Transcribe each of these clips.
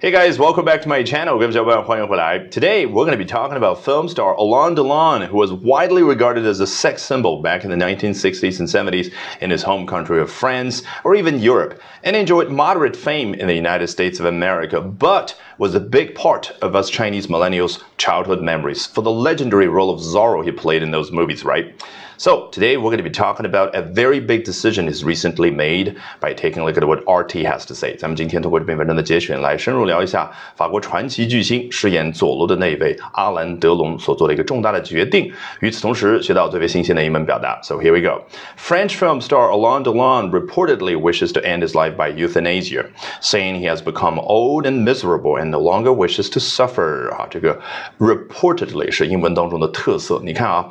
Hey guys, welcome back to my channel. 各位小伙伴，欢迎回来。Today we're going to be talking about film star Alain Delon, who was widely regarded as a sex symbol back in the 1960s and 70s in his home country of France or even Europe, and enjoyed moderate fame in the United States of America, but was a big part of us Chinese millennials' childhood memories for the legendary role of Zorro he played in those movies, right? So today we're going to be talking about a very big decision he's recently made by taking a look at what RT has to say. 咱们今天通过这篇文章的节选来深入聊一下法国传奇巨星饰演佐罗的那位阿兰·德龙所做的一个重大的决定。与此同时，学到最为新鲜的英文表达。So here we go. French film star Alain Delon reportedly wishes to end his life by euthanasia, saying he has become old and miserable and no longer wishes to suffer. 啊，这个 reportedly 是英文当中的特色。你看啊。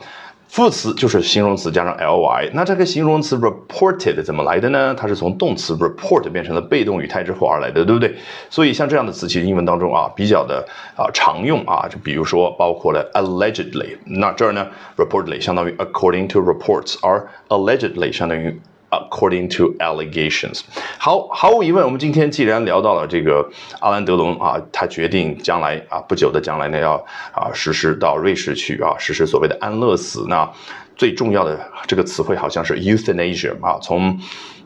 副词就是形容词加上 ly，那这个形容词 reported 怎么来的呢？它是从动词 report 变成了被动语态之后而来的，对不对？所以像这样的词，其实英文当中啊比较的啊常用啊，就比如说包括了 allegedly，那这儿呢 reportedly 相当于 according to reports，而 allegedly 相当于。According to allegations，好，毫无疑问，我们今天既然聊到了这个阿兰德龙啊，他决定将来啊不久的将来呢要啊实施到瑞士去啊实施所谓的安乐死。那最重要的这个词汇好像是 euthanasia 啊，从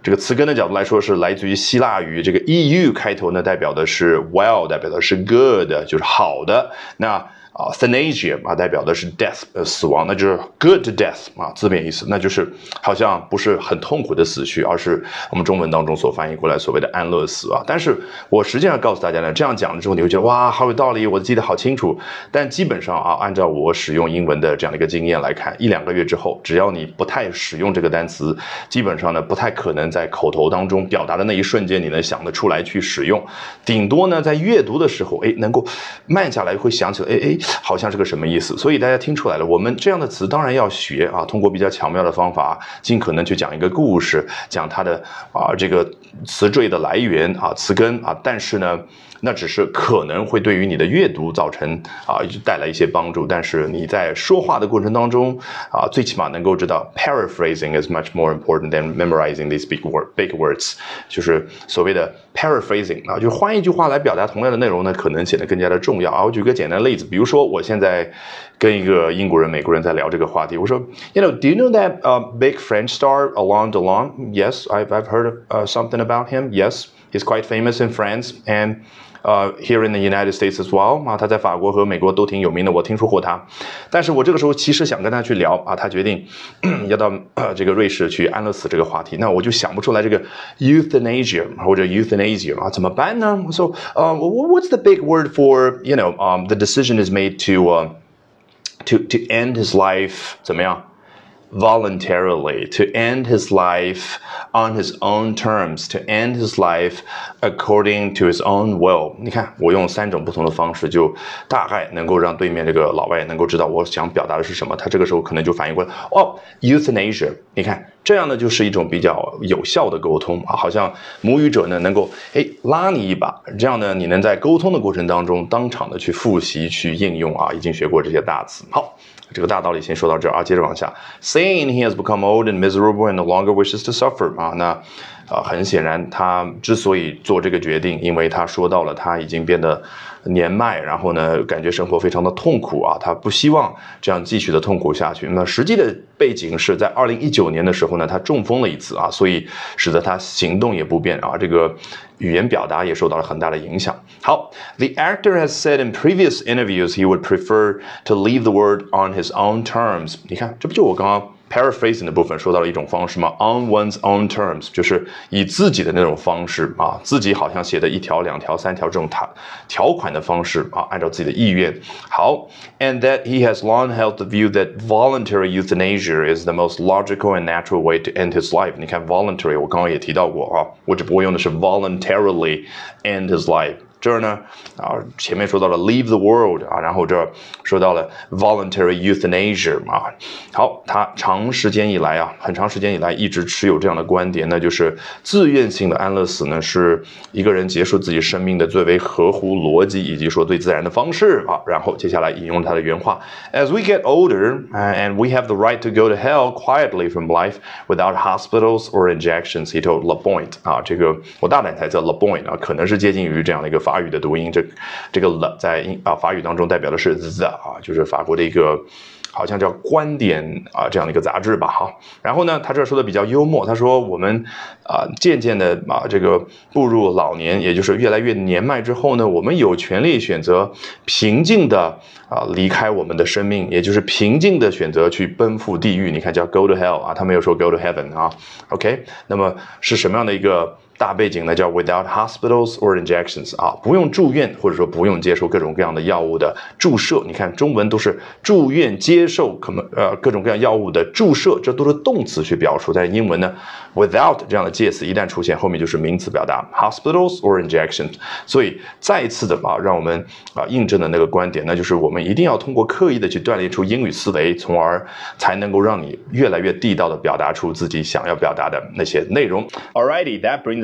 这个词根的角度来说是来自于希腊语，这个 eu 开头呢代表的是 well，代表的是 good，就是好的。那啊，thanasia 啊，代表的是 death，呃，死亡，那就是 good death 啊，字面意思，那就是好像不是很痛苦的死去，而是我们中文当中所翻译过来所谓的安乐死啊。但是我实际上告诉大家呢，这样讲了之后，你会觉得哇，好有道理，我记得好清楚。但基本上啊，按照我使用英文的这样的一个经验来看，一两个月之后，只要你不太使用这个单词，基本上呢，不太可能在口头当中表达的那一瞬间，你能想得出来去使用。顶多呢，在阅读的时候，哎，能够慢下来，会想起来，哎哎。好像是个什么意思？所以大家听出来了，我们这样的词当然要学啊，通过比较巧妙的方法，尽可能去讲一个故事，讲它的啊这个词缀的来源啊词根啊，但是呢。那只是可能会对于你的阅读造成啊带来一些帮助，但是你在说话的过程当中啊，最起码能够知道 paraphrasing is much more important than memorizing these big word big words，就是所谓的 paraphrasing 啊，就换一句话来表达同样的内容呢，可能显得更加的重要啊。我举个简单的例子，比如说我现在跟一个英国人、美国人在聊这个话题，我说，You know, do you know that uh big French star Alain Delon? Yes, I've I've heard uh, something about him. Yes, he's quite famous in France and 呃，here in the United States as well 啊，他在法国和美国都挺有名的，我听说过他。但是我这个时候其实想跟他去聊啊，他决定要到呃这个瑞士去安乐死这个话题，那我就想不出来这个 euthanasia 或者 euthanasia 啊，怎么办呢？So，呃，what's the big word for you know um the decision is made to uh to to end his life 怎么样 ？voluntarily to end his life on his own terms, to end his life according to his own will。你看，我用三种不同的方式，就大概能够让对面这个老外能够知道我想表达的是什么。他这个时候可能就反应过来，哦，euthanasia。你看，这样呢就是一种比较有效的沟通啊，好像母语者呢能够哎拉你一把，这样呢你能在沟通的过程当中当场的去复习去应用啊，已经学过这些大词。好。这个大道理先说到这儿啊，接着往下 in he has become old and miserable and no longer wishes to suffer 啊，那啊很显然他之所以做这个决定，因为他说到了他已经变得。年迈，然后呢，感觉生活非常的痛苦啊，他不希望这样继续的痛苦下去。那实际的背景是在二零一九年的时候呢，他中风了一次啊，所以使得他行动也不便啊，这个语言表达也受到了很大的影响。好，The actor has said in previous interviews he would prefer to leave the world on his own terms。你看，这不就我刚刚。paraphrasing 的部分说到了一种方式嘛，on one's own terms，就是以自己的那种方式啊，自己好像写的一条、两条、三条这种条条款的方式啊，按照自己的意愿。好，and that he has long held the view that voluntary euthanasia is the most logical and natural way to end his life。你看 voluntary，我刚刚也提到过啊，我只不过用的是 voluntarily end his life。 这儿呢，啊，前面说到了 leave the world 啊，然后这儿说到了 voluntary euthanasia 啊。好，他长时间以来啊，很长时间以来一直持有这样的观点，那就是自愿性的安乐死呢，是一个人结束自己生命的最为合乎逻辑以及说最自然的方式啊。然后接下来引用他的原话：As we get older and we have the right to go to hell quietly from life without hospitals or injections, he told Lapointe 啊，这个我大胆猜测 Lapointe 啊，可能是接近于这样的一个法。 法语的读音，这这个了在英啊法语当中代表的是 the 啊，就是法国的一个。好像叫观点啊这样的一个杂志吧哈，然后呢，他这说的比较幽默，他说我们啊渐渐的啊这个步入老年，也就是越来越年迈之后呢，我们有权利选择平静的啊离开我们的生命，也就是平静的选择去奔赴地狱。你看叫 go to hell 啊，他没有说 go to heaven 啊，OK，那么是什么样的一个？大背景呢叫 without hospitals or injections 啊，不用住院或者说不用接受各种各样的药物的注射。你看中文都是住院接受可能呃各种各样药物的注射，这都是动词去表述。在英文呢，without 这样的介词一旦出现，后面就是名词表达 hospitals or injections。所以再一次的啊，让我们啊印证的那个观点，那就是我们一定要通过刻意的去锻炼出英语思维，从而才能够让你越来越地道的表达出自己想要表达的那些内容。Alrighty, that brings